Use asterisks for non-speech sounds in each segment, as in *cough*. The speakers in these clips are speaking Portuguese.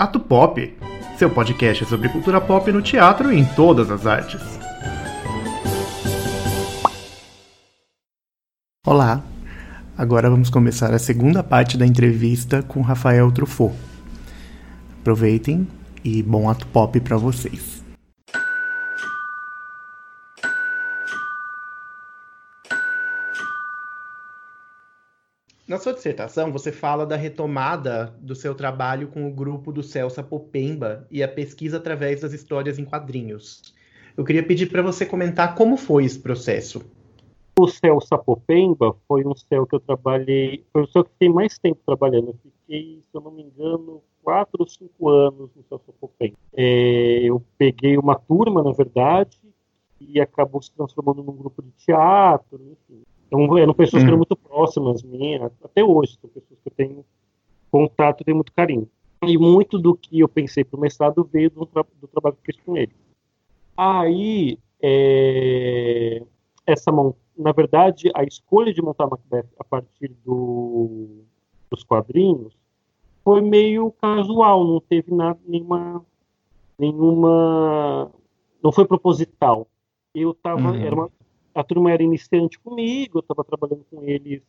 Ato Pop, seu podcast sobre cultura pop no teatro e em todas as artes. Olá, agora vamos começar a segunda parte da entrevista com Rafael Truffaut. Aproveitem e bom ato pop para vocês. Na sua dissertação, você fala da retomada do seu trabalho com o grupo do Celsa Popemba e a pesquisa através das histórias em quadrinhos. Eu queria pedir para você comentar como foi esse processo. O Celsa Popemba foi um céu que eu trabalhei, foi o céu que fiquei mais tempo trabalhando. Eu fiquei, se eu não me engano, quatro ou cinco anos no Celsa Popemba. É, eu peguei uma turma, na verdade, e acabou se transformando num grupo de teatro, enfim. Então, eram pessoas que eram hum. muito próximas minhas, até hoje, são pessoas que eu tenho contato e tenho muito carinho. E muito do que eu pensei para o mestrado veio do, tra do, trabalho que fiz com ele. Aí, é, essa na verdade, a escolha de montar Macbeth a partir do, dos quadrinhos foi meio casual, não teve nada, nenhuma, nenhuma, não foi proposital. Eu tava, uhum. era uma, a turma era iniciante comigo, eu estava trabalhando com eles,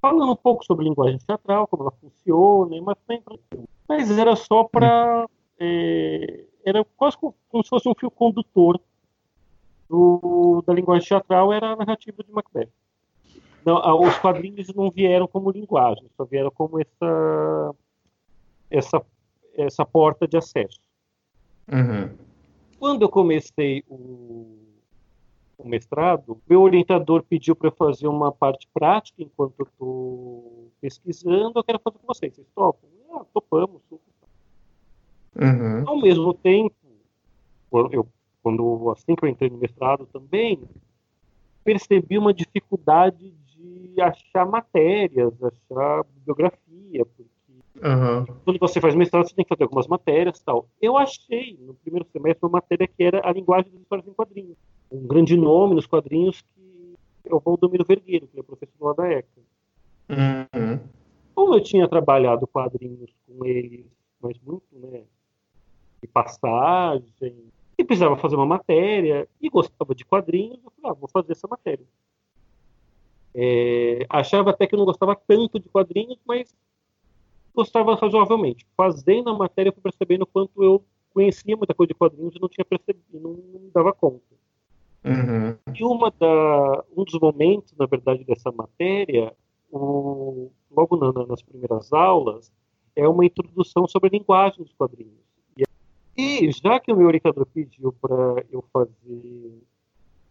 falando um pouco sobre linguagem teatral, como ela funciona, mas, mas era só para. É, era quase como, se fosse um fio condutor do, da linguagem teatral, era a narrativa de Macbeth. Não, os quadrinhos não vieram como linguagem, só vieram como essa, essa, essa porta de acesso. Uhum. Quando eu comecei o o mestrado, meu orientador pediu para eu fazer uma parte prática enquanto eu estou pesquisando. Eu quero fazer com vocês. Vocês topam? Ah, topamos. Uhum. Ao mesmo tempo, eu, quando assim que eu entrei no mestrado também, percebi uma dificuldade de achar matérias, achar bibliografia, porque uhum. quando você faz mestrado você tem que fazer algumas matérias tal. Eu achei no primeiro semestre uma matéria que era a linguagem das histórias em quadrinhos um grande nome nos quadrinhos que é o Valdomiro Vergueiro, que é professor da ECA. Uhum. Como eu tinha trabalhado quadrinhos com eles, mas muito, né, de passagem, e precisava fazer uma matéria, e gostava de quadrinhos, eu falei, ah, vou fazer essa matéria. É, achava até que eu não gostava tanto de quadrinhos, mas gostava razoavelmente. Fazendo a matéria, eu fui percebendo quanto eu conhecia muita coisa de quadrinhos e não tinha percebido, não, não dava conta. Uhum. E uma da, um dos momentos, na verdade, dessa matéria, o, logo na, nas primeiras aulas, é uma introdução sobre a linguagem dos quadrinhos. E, já que o meu orientador pediu para eu fazer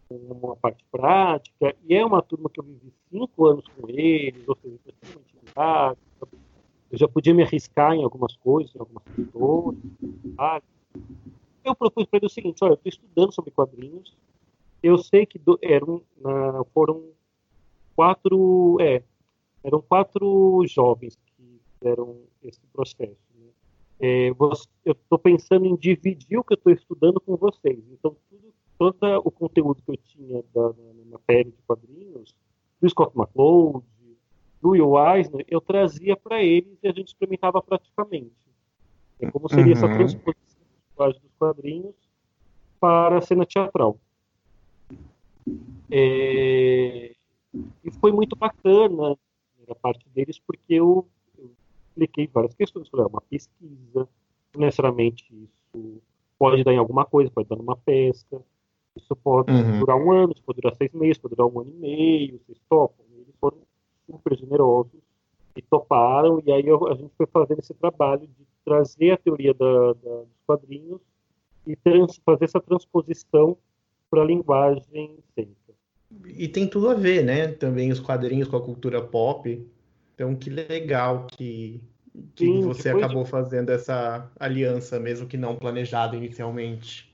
uma parte prática, e é uma turma que eu vivi cinco anos com eles, ou seja, eu intimidade, eu já podia me arriscar em algumas coisas, em algumas questões, eu propus para ele o seguinte, olha, eu estou estudando sobre quadrinhos, eu sei que do, eram, foram quatro, é, eram quatro jovens que fizeram esse processo. Né? É, eu estou pensando em dividir o que eu estou estudando com vocês. Então, tudo, todo o conteúdo que eu tinha da, na matéria de quadrinhos, do Scott McCloud, do Will Eisner, eu trazia para eles e a gente experimentava praticamente. É como seria uhum. essa transposição dos quadrinhos para a cena teatral. É, e foi muito bacana a parte deles, porque eu, eu expliquei várias questões. Falei, é uma pesquisa, não necessariamente isso pode dar em alguma coisa, pode dar numa pesca, isso pode uhum. durar um ano, isso pode durar seis meses, pode durar um ano e meio, vocês topam. Eles foram super generosos e toparam, e aí eu, a gente foi fazendo esse trabalho de trazer a teoria da, da, dos quadrinhos e trans, fazer essa transposição para a linguagem cênica. E tem tudo a ver, né? Também os quadrinhos com a cultura pop. Então, que legal que, que Sim, você acabou de... fazendo essa aliança, mesmo que não planejado inicialmente.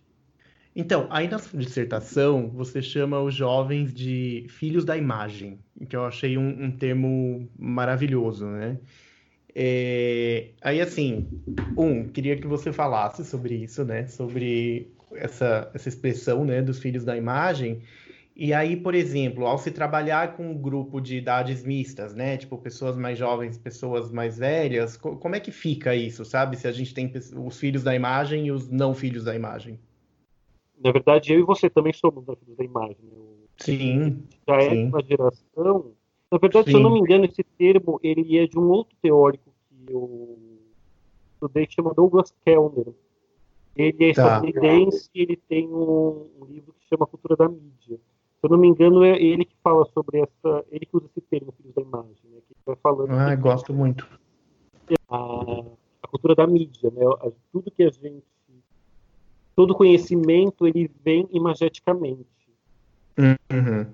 Então, aí na dissertação, você chama os jovens de filhos da imagem, que eu achei um, um termo maravilhoso, né? É, aí, assim, um, queria que você falasse sobre isso, né? Sobre essa, essa expressão, né, dos filhos da imagem, E aí, por exemplo, ao se trabalhar com um grupo de idades mistas, né? Tipo, pessoas mais jovens, pessoas mais velhas, como é que fica isso, sabe? Se a gente tem os filhos da imagem e os não filhos da imagem. Na verdade, eu e você também somos filhos da imagem. Né? Sim. Já é sim. uma geração. Na verdade, sim. se eu não me engano, esse termo ele é de um outro teórico que eu estudei, que chama Douglas Kellner. Ele é tá. estadunidense e ele tem um, um livro que chama Cultura da Mídia se eu não me engano, é ele que fala sobre essa. Ele que usa esse termo, filhos da imagem, né? Que vai falando. Ah, gosto muito. A, a, cultura da mídia, né? Tudo que a gente. Todo conhecimento ele vem imageticamente. Uhum.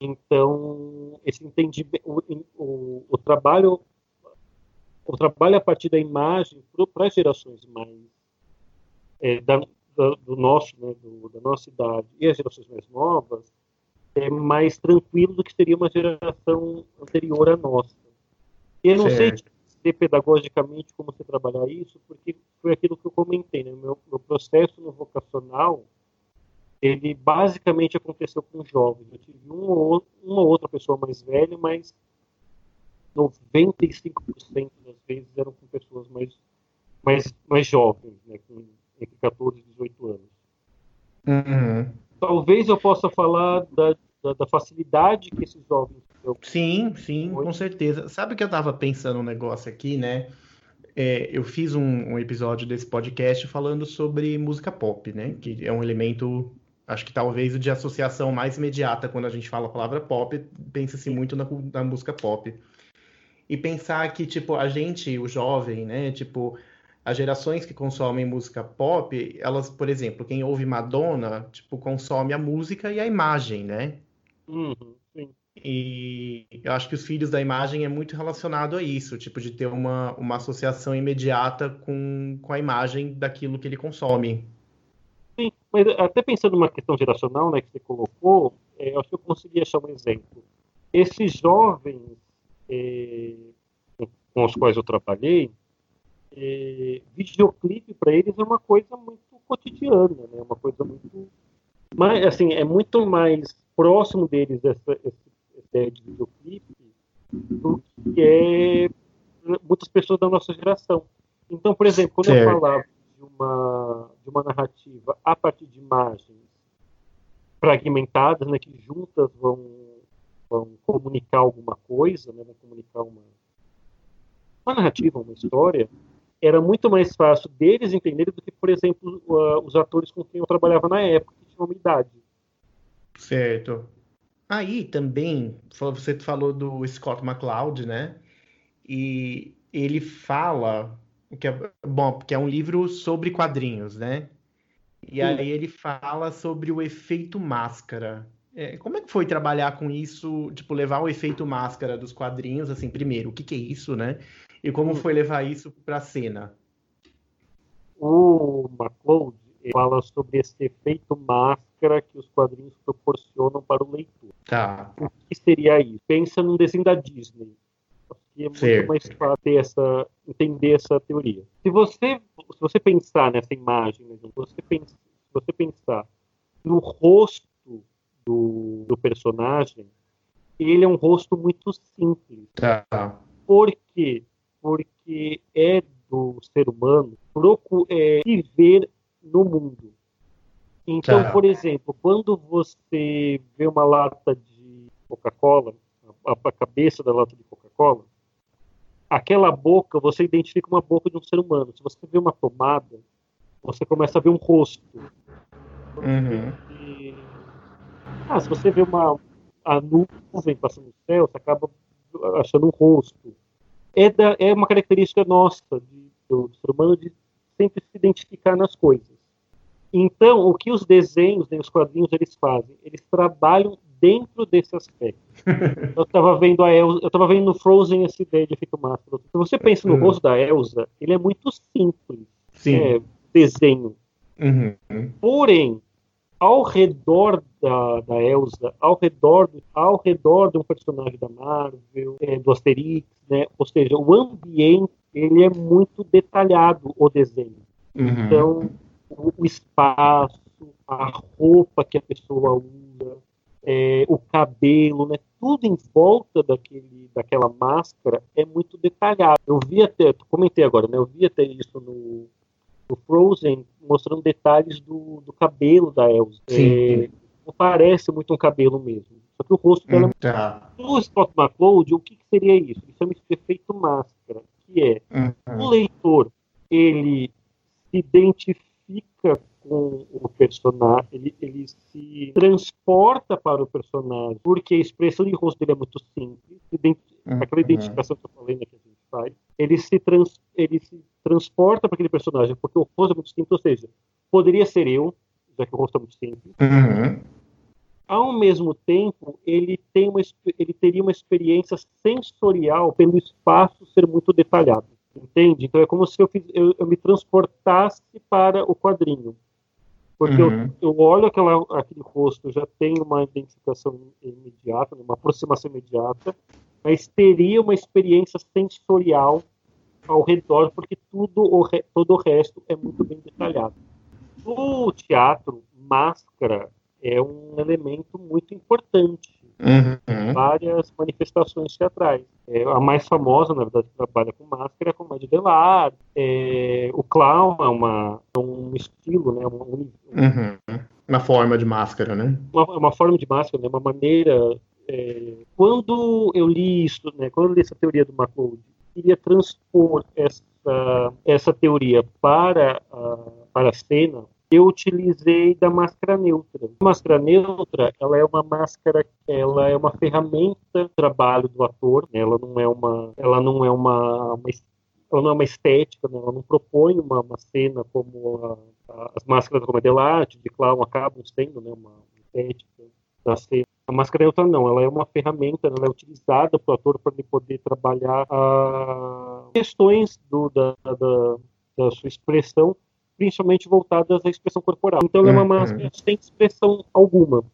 Então, esse entendimento, o, o, o, trabalho, o trabalho a partir da imagem para gerações mais é, da, da, do nosso, né, do, da nossa idade e as gerações mais novas, é mais tranquilo do que seria uma geração anterior à nossa. E eu não certo. sei dizer pedagogicamente como você trabalhar isso, porque foi aquilo que eu comentei, né? Meu, meu processo no vocacional, ele basicamente aconteceu com jovens. Eu tive um ou, uma ou outra pessoa mais velha, mas 95% das vezes eram com pessoas mais, mais, mais jovens, né? Com, entre 14 e 18 anos. Uhum. Talvez eu possa falar da, da, da facilidade que esses jovens Sim, sim, com certeza. Sabe que eu estava pensando um negócio aqui, né? É, eu fiz um, um, episódio desse podcast falando sobre música pop, né? Que é um elemento, acho que talvez de associação mais imediata quando a gente fala a palavra pop, pensa-se muito na, na música pop. E pensar que, tipo, a gente, o jovem, né? Tipo, as gerações que consomem música pop, elas, por exemplo, quem ouve Madonna, tipo, consome a música e a imagem, né? Uhum, e eu acho que os filhos da imagem é muito relacionado a isso, tipo, de ter uma, uma associação imediata com, com a imagem daquilo que ele consome. Sim, mas até pensando numa questão geracional, né, que você colocou, é, eu acho que eu consegui achar um exemplo. Esses jovens é, com os quais eu trabalhei, é, videoclipe para eles é uma coisa muito cotidiana, né? Uma coisa muito, mas assim é muito mais próximo deles essa, essa ideia de videoclipe do que é muitas pessoas da nossa geração. Então, por exemplo, quando certo. eu falava de uma de uma narrativa a partir de imagens fragmentadas, né, que juntas vão vão comunicar alguma coisa, né, vão comunicar uma uma narrativa, uma história, era muito mais fácil deles entenderem do que, por exemplo, uh, os atores com quem eu trabalhava na época, que tinham uma idade. Certo. Aí também, você falou do Scott McCloud, né? E ele fala, que é, bom, porque é um livro sobre quadrinhos, né? E Sim. aí ele fala sobre o efeito máscara. É, como é que foi trabalhar com isso, tipo, levar o efeito máscara dos quadrinhos, assim, primeiro, o que, que é isso, né? E como foi levar isso para a cena? O McCloud fala sobre esse efeito máscara que os quadrinhos proporcionam para o leitor. Tá. O que seria isso? Pensa num desenho da Disney. é muito certo. mais fácil essa, entender essa teoria. Se você, se você pensar nessa imagem, se você, pensa, se você pensar no rosto do, do personagem, ele é um rosto muito simples. Tá. Por quê? Porque é do ser humano é, viver no mundo. Então, tá. por exemplo, quando você vê uma lata de Coca-Cola, a, a, cabeça da lata de Coca-Cola, aquela boca, você identifica uma boca de um ser humano. Se você vê uma tomada, você começa a ver um rosto. Uhum. E, ah, se você vê uma a nuvem passando no céu, você acaba achando um rosto é, da, é uma característica nossa de, do ser humano de sempre se identificar nas coisas. Então, o que os desenhos, né, os quadrinhos, eles fazem? Eles trabalham dentro desse aspecto. *laughs* eu estava vendo a Elsa, eu estava vendo no Frozen essa ideia de efeito máscara. Se você pensa no uhum. rosto da Elsa, ele é muito simples. Sim. É, desenho. Uhum. Porém, ao redor da, da Elsa, ao redor, ao redor de um personagem da Marvel, é, do Asterix, né? ou seja, o ambiente ele é muito detalhado, o desenho. Uhum. Então, o, o, espaço, a roupa que a pessoa usa, é, o cabelo, né? Tudo em volta daquele, daquela máscara é muito detalhado. Eu vi até, comentei agora, né? Eu vi até isso no, no Frozen, mostrando detalhes do, do cabelo da Elsa. É, não parece muito um cabelo mesmo. Só que o rosto dela. É tá. No Scott McCloud, o que, que seria isso? Isso é um efeito máscara, que é uhum. o leitor ele se identifica com o personagem, ele, ele se transporta para o personagem, porque a expressão de rosto dele é muito simples, uhum. aquela identificação que eu falei né, que ele se, trans, ele se transporta para aquele personagem, porque o rosto é muito simples, ou seja, poderia ser eu, já que o rosto é muito simples, uhum. ao mesmo tempo, ele, tem uma, ele teria uma experiência sensorial pelo espaço ser muito detalhado. Entende? Então é como se eu, fiz, eu, eu me transportasse para o quadrinho. Porque uhum. eu, eu olho aquela, aquele rosto, já tenho uma identificação imediata, uma aproximação imediata, mas teria uma experiência sensorial ao redor, porque tudo o, todo o resto é muito bem detalhado. O teatro, máscara é um elemento muito importante Uhum. Várias manifestações teatrais. É, a mais famosa, na verdade, que trabalha com máscara é a comédia de lar. É, o clown é, uma, é um estilo, né? Um, uhum. Uma forma de máscara, né? Uma, uma forma de máscara, né? Uma maneira... É, quando eu li isso, né? Quando eu li essa teoria do McLeod, queria transpor essa, essa teoria para a, para a cena, eu utilizei da máscara neutra. A máscara neutra, ela é uma máscara, ela é uma ferramenta de trabalho do ator, né? ela não é uma, ela não é uma, uma ela não é uma estética, né? ela não propõe uma, uma cena como a, a, as máscaras da comédia de clown acabam sendo né? uma estética da cena. A máscara neutra não, ela é uma ferramenta, ela é utilizada para o ator para ele poder trabalhar a questões do, da, da, da sua expressão principalmente voltadas à expressão corporal. Então ela é uma uhum. máscara sem expressão alguma.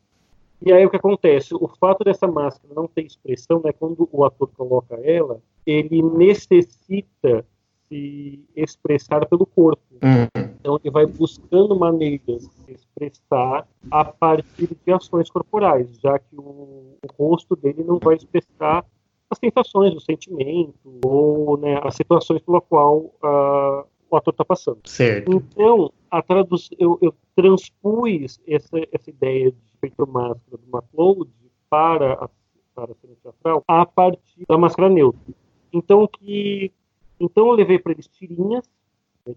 E aí o que acontece? O fato dessa máscara não ter expressão, né, quando o ator coloca ela, ele necessita se expressar pelo corpo. Uhum. Então ele vai buscando maneiras de expressar a partir de ações corporais, já que o, o rosto dele não vai expressar as sensações, o sentimento ou né, as situações pela qual uh, o ator está passando. Certo. Então, a tradução, eu, eu transpus essa, essa ideia de feito máscara do McLeod para a, para a cena teatral a partir da máscara neutra. Então, que, então eu levei para eles tirinhas.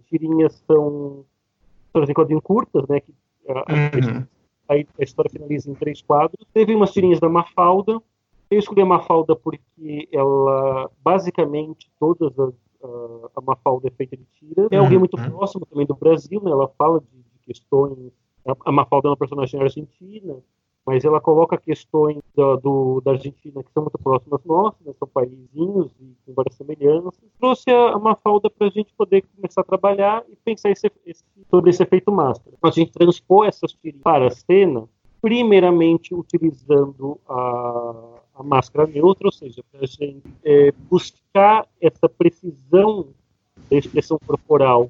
Tirinhas são histórias em quadrinhos curtas, né? Que, a, uhum. a, a, história finaliza em três quadros. Teve umas tirinhas da Mafalda. Eu escolhi a Mafalda porque ela, basicamente, todas as a Mafalda é feita de tira. É alguém muito uhum. próximo também do Brasil, né? Ela fala de, de questões. A Mafalda é uma personagem argentina, mas ela coloca questões da, do, da Argentina que são muito próximas nossas, né? são paísinhos e com várias semelhanças. Trouxe a, Mafalda para a gente poder começar a trabalhar e pensar esse, esse, sobre esse efeito máscara. A gente transpôs essas tiras para a cena, primeiramente utilizando a a máscara neutra, ou seja, para a gente é, buscar essa precisão da expressão corporal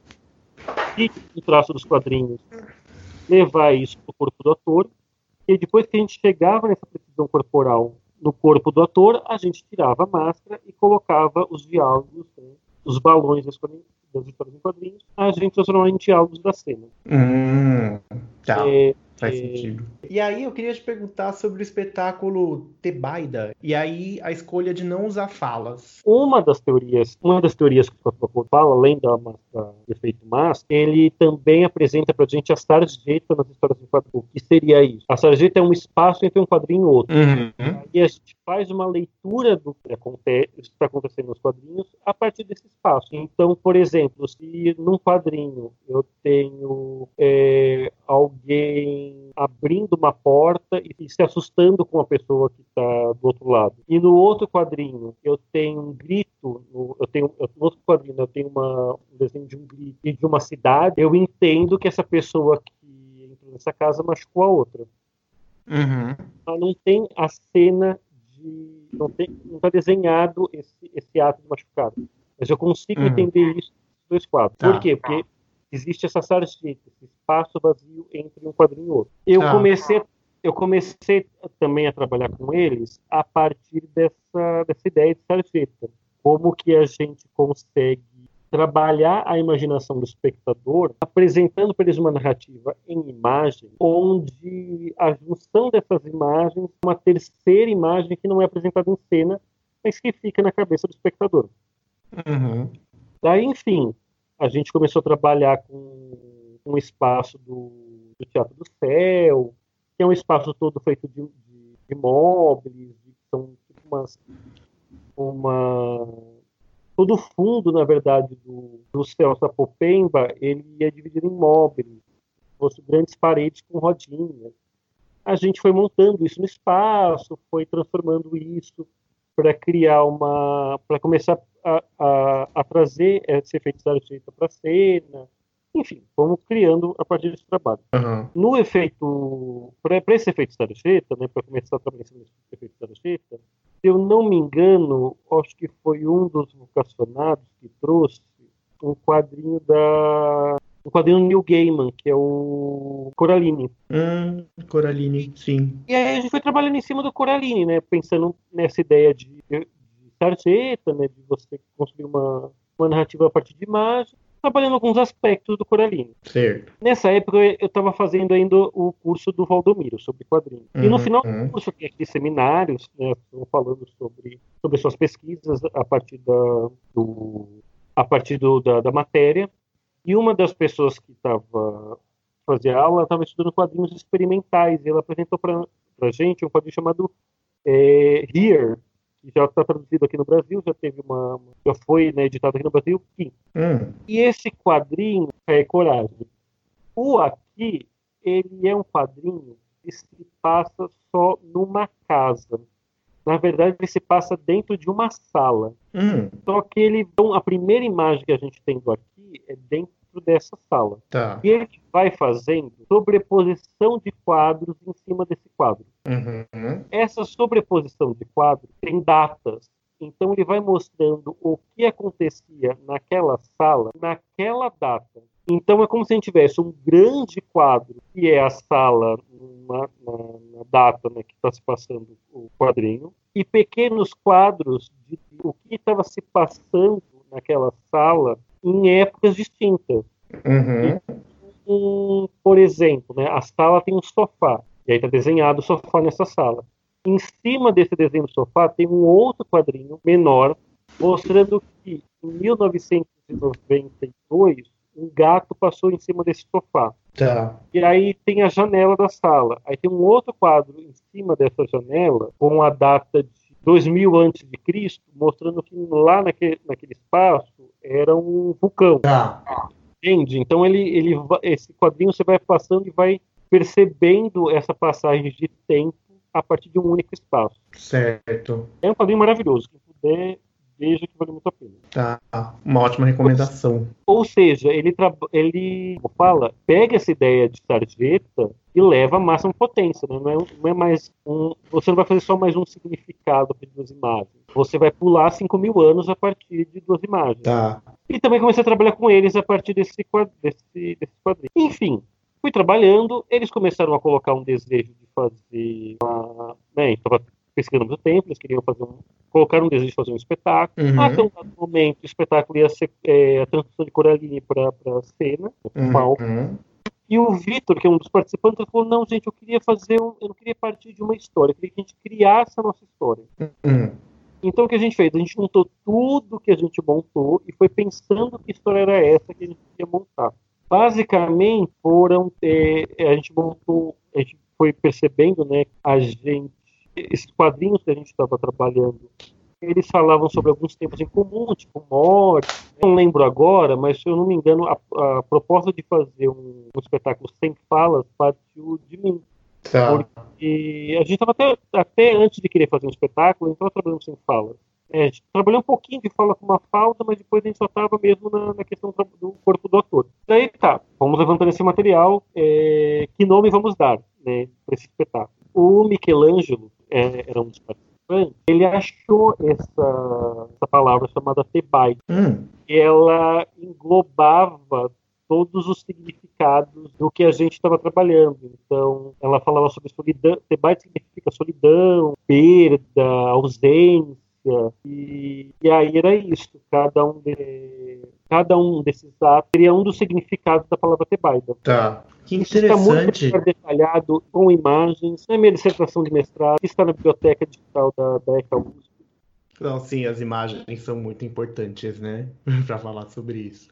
e do traço dos quadrinhos, levar isso para o corpo do ator, e depois que a gente chegava nessa precisão corporal no corpo do ator, a gente tirava a máscara e colocava os diálogos, né, os balões das, histórias em quadrinhos, a gente transformava em diálogos da cena. Hum, tá. É, Faz sentido. E aí eu queria te perguntar sobre o espetáculo Tebaida, e aí a escolha de não usar falas. Uma das teorias, uma das teorias que o Foucault fala, além da, da efeito Mas, ele também apresenta pra gente a sarjeta nas histórias do quadrinho. O que seria isso? A sarjeta é um espaço entre um quadrinho e outro. Uhum. E a gente faz uma leitura do que acontece, está acontecendo nos quadrinhos a partir desse espaço. Então, por exemplo, se num quadrinho eu tenho é, alguém abrindo uma porta e se assustando com a pessoa que está do outro lado. E no outro quadrinho eu tenho um grito, no, eu tenho no outro quadrinho eu tenho uma, um desenho de um grito e de uma cidade. Eu entendo que essa pessoa que entrou nessa casa machucou a outra. Uhum. Mas não tem a cena de não está desenhado esse, esse ato de machucado. Mas eu consigo uhum. entender isso nos dois quadros. Tá. Por quê? Porque existe essa sarjeta, esse espaço vazio entre um quadrinho e outro. Eu tá. comecei eu comecei também a trabalhar com eles a partir dessa, dessa ideia de sarjeta. Como que a gente consegue trabalhar a imaginação do espectador, apresentando para eles uma narrativa em imagem, onde a junção dessas imagens uma terceira imagem que não é apresentada em cena, mas que fica na cabeça do espectador. Uhum. Daí, enfim, a gente começou a trabalhar com um espaço do, do Teatro do Céu, que é um espaço todo feito de, de, de móveis, são umas, uma todo o fundo, na verdade, do, do céu Sapopemba, ele é dividido em móveis, grandes paredes com rodinhas. A gente foi montando isso no espaço, foi transformando isso para criar uma, para começar a, a, a, trazer esse efeito da jeito para a cena. Enfim, fomos criando a partir desse trabalho. Uhum. No efeito, para esse efeito sarjeta, né, para começar a trabalhar nesse efeito sarjeta, se eu não me engano, acho que foi um dos vocacionados que trouxe um quadrinho da um quadrinho Neil Gaiman, que é o Coraline. Hum, Coraline, sim. E aí a gente foi trabalhando em cima do Coraline, né? Pensando nessa ideia de, de sarjeta, né? De você construir uma, uma narrativa a partir de imagem trabalhando alguns aspectos do Coraline. Certo. Nessa época eu estava fazendo ainda o curso do Valdomiro sobre quadrinhos. Uhum, e no uhum, final uhum. do curso tem aqui seminários, né, falando sobre, sobre suas pesquisas a partir da, do, a partir do, da, da matéria. E uma das pessoas que estava fazia aula estava estudando quadrinhos experimentais e ela apresentou para a gente um quadrinho chamado é, Here, já está traduzido aqui no Brasil, já teve uma, já foi né, editado aqui no Brasil, Kim. Hum. E esse quadrinho é Coragem. O aqui, ele é um quadrinho que se passa só numa casa. Na verdade, ele se passa dentro de uma sala. Hum. Só que ele, então, a primeira imagem que a gente tem do aqui é dentro dessa sala. Tá. E ele vai fazendo sobreposição de quadros em cima desse quadro. Uhum. Essa sobreposição de quadros tem datas. Então ele vai mostrando o que acontecia naquela sala, naquela data. Então é como se a gente tivesse um grande quadro, que é a sala na, na, na data né, que está se passando o quadrinho, e pequenos quadros de o que estava se passando naquela sala em épocas distintas. Uhum. E, por exemplo, né, a sala tem um sofá, e aí está desenhado o sofá nessa sala. Em cima desse desenho do sofá tem um outro quadrinho menor, mostrando que em 1992 um gato passou em cima desse sofá. Tá. E aí tem a janela da sala. Aí tem um outro quadro em cima dessa janela com a data de 2000 antes de Cristo, mostrando que lá naquele, naquele espaço era um vulcão. Tá. Entende? Então ele, ele, esse quadrinho você vai passando e vai percebendo essa passagem de tempo a partir de um único espaço. Certo. É um quadrinho maravilhoso. Quem puder veja que vale muito a pena. Tá, uma ótima recomendação. Ou seja, ele, ele fala, pega essa ideia de sarjeta e leva a máxima potência. Né? Não, é, não é mais um. Você não vai fazer só mais um significado para duas imagens. Você vai pular 5 mil anos a partir de duas imagens. Tá. E também comecei a trabalhar com eles a partir desse, desse, desse quadrinho. Enfim, fui trabalhando, eles começaram a colocar um desejo de fazer uma. Né, pesquisando muito tempo, eles queriam fazer um, colocar um desejo de fazer um espetáculo. Uhum. Até um dado momento, o espetáculo ia ser é, a transição de Coraline para a cena, uhum. palco. E o Vitor, que é um dos participantes, falou: Não, gente, eu queria fazer, um, eu não queria partir de uma história, eu queria que a gente criasse a nossa história. Uhum. Então, o que a gente fez? A gente montou tudo que a gente montou e foi pensando que história era essa que a gente ia montar. Basicamente, foram. É, a gente montou, a gente foi percebendo, né, a gente esses quadrinhos que a gente estava trabalhando, eles falavam sobre alguns tempos em comum, tipo morte. Não lembro agora, mas se eu não me engano, a, a proposta de fazer um, um, espetáculo sem falas partiu de mim. Tá. Porque a gente estava até, até antes de querer fazer um espetáculo, a gente estava trabalhando sem falas. É, a gente trabalhou um pouquinho de fala com uma falta, mas depois a gente só estava mesmo na, na, questão do corpo do ator. Daí tá, vamos levantando esse material, é, que nome vamos dar né, para esse espetáculo? O Michelangelo, é, era um dos participantes, ele achou essa, essa palavra chamada tebai. Hum. Ela englobava todos os significados do que a gente estava trabalhando. Então, ela falava sobre solidão, Tebai significa solidão, perda, ausência, e, e aí era isso. Cada um, de, cada um desses atos teria um dos significados da palavra Tebaida. Tá. Que interessante. Está muito detalhado com imagens. Na minha dissertação de mestrado, está na biblioteca digital da, da ECA USP. Não, sim, as imagens são muito importantes, né? *laughs* para falar sobre isso.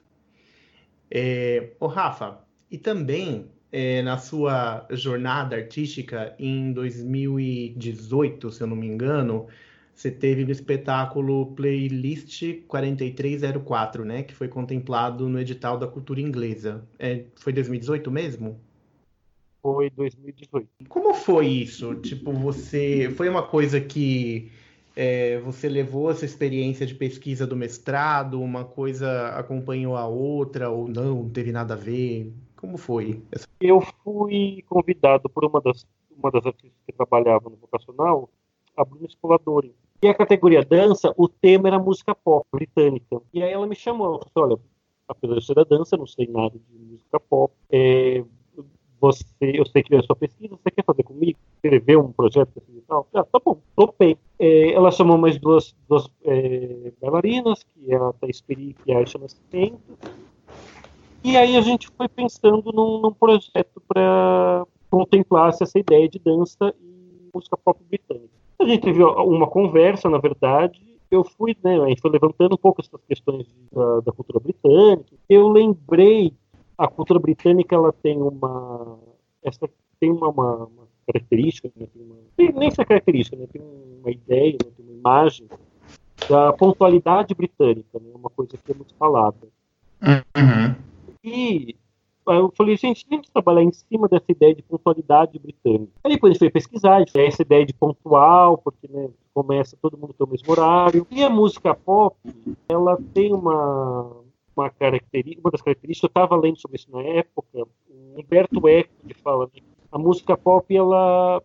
É, ô Rafa, e também é, na sua jornada artística em 2018, se eu não me engano, você teve no espetáculo Playlist 4304, né? Que foi contemplado no edital da cultura inglesa. É, foi 2018 mesmo? Foi 2018. Como foi isso? Tipo, você. Foi uma coisa que é, você levou essa experiência de pesquisa do mestrado, uma coisa acompanhou a outra, ou não, não teve nada a ver? Como foi? Eu fui convidado por uma das, uma das artistas que trabalhava no vocacional, a Bruna Spoladori. E a categoria dança, o tema era música pop britânica. E aí ela me chamou, ela falou, olha, apesar de ser da dança, não sei nada de música pop, é, você, eu sei que é a sua pesquisa, você quer fazer comigo? Escrever um projeto assim e tal? Ah, tá bom, topei. É, ela chamou mais duas, duas é, bailarinas, que é a Thais Peri e a Aisha Nascimento. E aí a gente foi pensando num, num projeto para contemplar essa ideia de dança e música pop britânica. A gente teve uma conversa, na verdade, eu fui, né, a gente foi levantando um pouco essas questões da, da, cultura britânica. Eu lembrei, a cultura britânica, ela tem uma, essa tem uma, uma, uma característica, né, tem uma, tem nem essa característica, né, tem uma ideia, né, tem uma imagem da pontualidade britânica, né, uma coisa que é muito falada. Uhum. E eu falei, gente, a gente trabalhar em cima dessa ideia de pontualidade britânica. Aí depois a gente foi pesquisar, tem essa ideia de pontual, porque né, começa todo mundo ter o mesmo horário. E a música pop, ela tem uma, uma característica, uma das características, eu estava lendo sobre isso na época, o Humberto Eco que fala, né, a música pop, ela,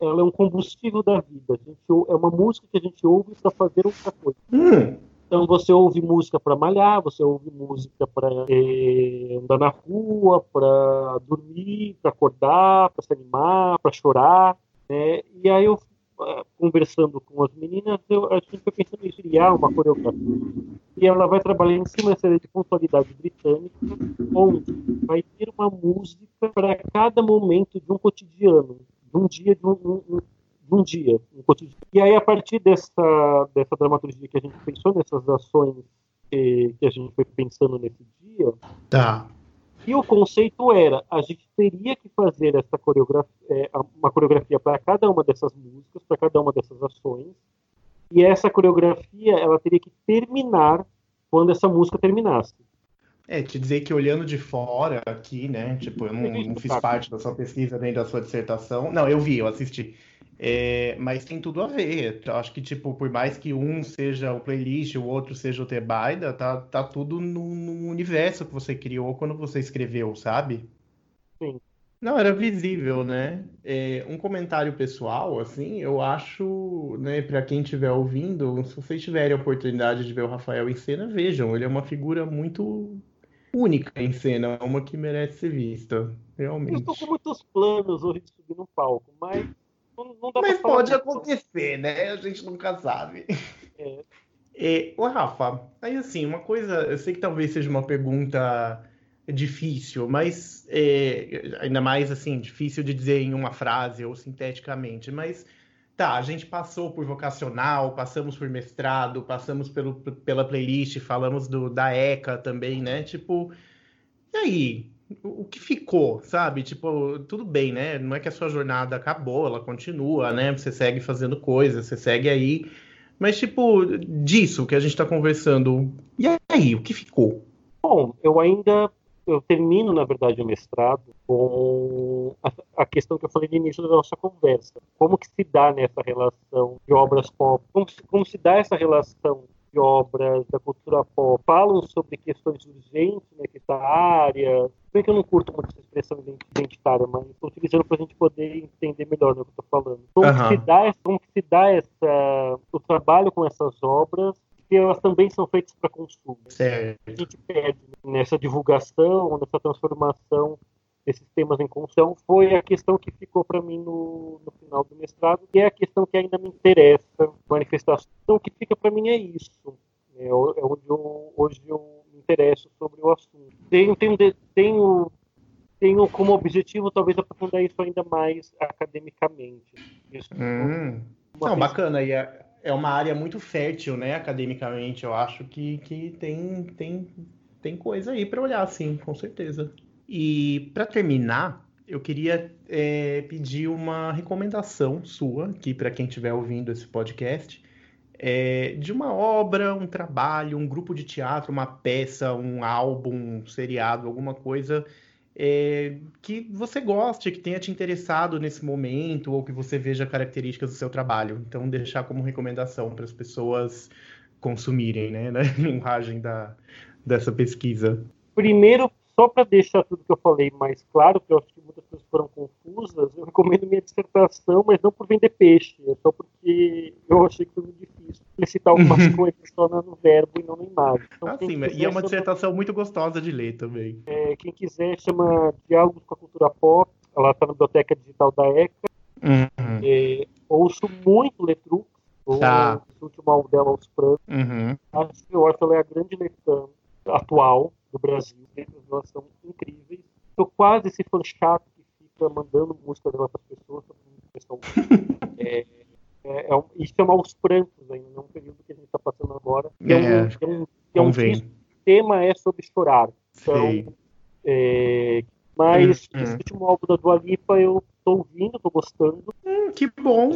ela é um combustível da vida. A gente, é uma música que a gente ouve para fazer outra coisa. Hum. Então você ouve música para malhar, você ouve música para é, andar na rua, para dormir, para acordar, para se animar, para chorar. Né? E aí eu ah, conversando com as meninas, eu, a gente foi pensando em criar uma coreografia. E ela vai trabalhar em cima dessa de pontualidade britânica, onde vai ter uma música para cada momento de um cotidiano, de um dia, de um, um, de um dia, cotidiano. E aí, a partir dessa, dessa dramaturgia que a gente pensou, nessas ações que, que a gente foi pensando nesse dia, tá. e o conceito era, a gente teria que fazer essa coreografia, é, uma coreografia para cada uma dessas músicas, para cada uma dessas ações, e essa coreografia, ela teria que terminar quando essa música terminasse. É, te dizer que olhando de fora aqui, né? Tipo, eu não, não fiz parte da sua pesquisa nem da sua dissertação. Não, eu vi, eu assisti. É, mas tem tudo a ver. Eu acho que, tipo, por mais que um seja o playlist, o outro seja o Tebaida, tá, tá tudo no, no universo que você criou quando você escreveu, sabe? Sim. Não, era visível, né? É, um comentário pessoal, assim, eu acho, né, para quem estiver ouvindo, se vocês tiverem a oportunidade de ver o Rafael em cena, vejam, ele é uma figura muito única em cena, uma que merece ser vista, realmente. Eu estou com muitos planos hoje de subir no palco, mas não, não Mas pode acontecer, né? A gente nunca sabe. É. E, ô, Rafa, aí assim, uma coisa, eu sei que talvez seja uma pergunta difícil, mas é, ainda mais assim, difícil de dizer em uma frase ou sinteticamente, mas tá, a gente passou por vocacional, passamos por mestrado, passamos pelo, pela playlist, falamos do, da ECA também, né? Tipo, e aí? O que ficou, sabe? Tipo, tudo bem, né? Não é que a sua jornada acabou, ela continua, né? Você segue fazendo coisas, você segue aí. Mas, tipo, disso que a gente tá conversando, e aí, o que ficou? Bom, eu ainda eu termino, na verdade, o mestrado com a, a, questão que eu falei no início da nossa conversa. Como que se dá nessa relação de obras pop? Como, como se dá essa relação de obras da cultura pop falam sobre questões urgentes necessárias. Bem que eu não curto muito essa expressão identitária, mas estou utilizando para a gente poder entender melhor o que eu estou falando. Como, uhum. se dá, como se dá essa, o trabalho com essas obras, porque elas também são feitas para consumo. Certo. A gente perde nessa divulgação, nessa transformação desses temas em construção, foi a questão que ficou para mim no, no, final do mestrado, e é a questão que ainda me interessa, manifestação. Então, o que fica para mim é isso. É, é onde eu, hoje eu me interesso sobre o assunto. Tenho, tenho, tenho, tenho como objetivo, talvez, aprofundar isso ainda mais academicamente. Isso, hum. Não, bacana. E é, é uma área muito fértil, né, academicamente. Eu acho que, que tem, tem, tem coisa aí para olhar, sim, com certeza. E para terminar, eu queria é, pedir uma recomendação sua aqui para quem estiver ouvindo esse podcast é, de uma obra, um trabalho, um grupo de teatro, uma peça, um álbum, um seriado, alguma coisa é, que você goste, que tenha te interessado nesse momento ou que você veja características do seu trabalho. Então, deixar como recomendação para as pessoas consumirem, né, *laughs* na linguagem da, dessa pesquisa. Primeiro, só para deixar tudo que eu falei mais claro, que eu acho que muitas pessoas foram confusas, eu recomendo minha dissertação, mas não por vender peixe, é só porque eu achei que foi muito difícil explicitar algumas coisas só no verbo e não na imagem. Então, ah, sim, e é uma dissertação chama... muito gostosa de ler também. É, quem quiser chama Diálogos com a Cultura Pop, ela está na biblioteca digital da ECA. Uhum. É, ouço muito Letrux, tá. o último álbum dela, Os Pranos. Uhum. Acho que ela é a grande letra atual do Brasil. As duas são incríveis. Estou quase esse fã chato que fica mandando música para outras pessoas. *laughs* É, é, é um, e chama Os Prantos ainda, é um período que a gente está passando agora. É, é, um, é um, é um o tema é sobre chorar. Então, é, mas hum, esse hum. último álbum da Dua Lipa eu estou ouvindo, estou gostando. Hum, que bom!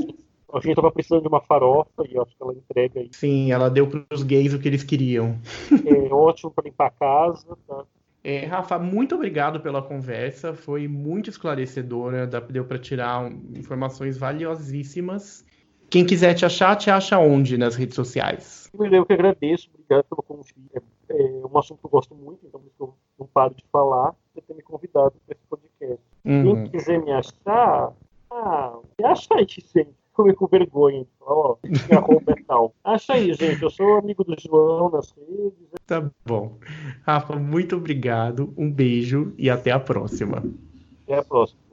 A gente estava precisando de uma farofa e acho que ela entrega aí. Sim, ela deu para os gays o que eles queriam. É ótimo para limpar a casa. Tá? É, Rafa, muito obrigado pela conversa. Foi muito esclarecedora. Deu para tirar informações valiosíssimas. Quem quiser te achar, te acha onde nas redes sociais? Eu que agradeço. Obrigado pelo convite. É, é um assunto que eu gosto muito, então eu não paro de falar. Você ter me convidado para esse podcast. Uhum. Quem quiser me achar, ah, me acha aí, gente comer com vergonha. Ó, minha roupa é tal. Acha aí, gente. Eu sou amigo do João nas redes. Tá bom. Rafa, muito obrigado. Um beijo e até a próxima. Até a próxima.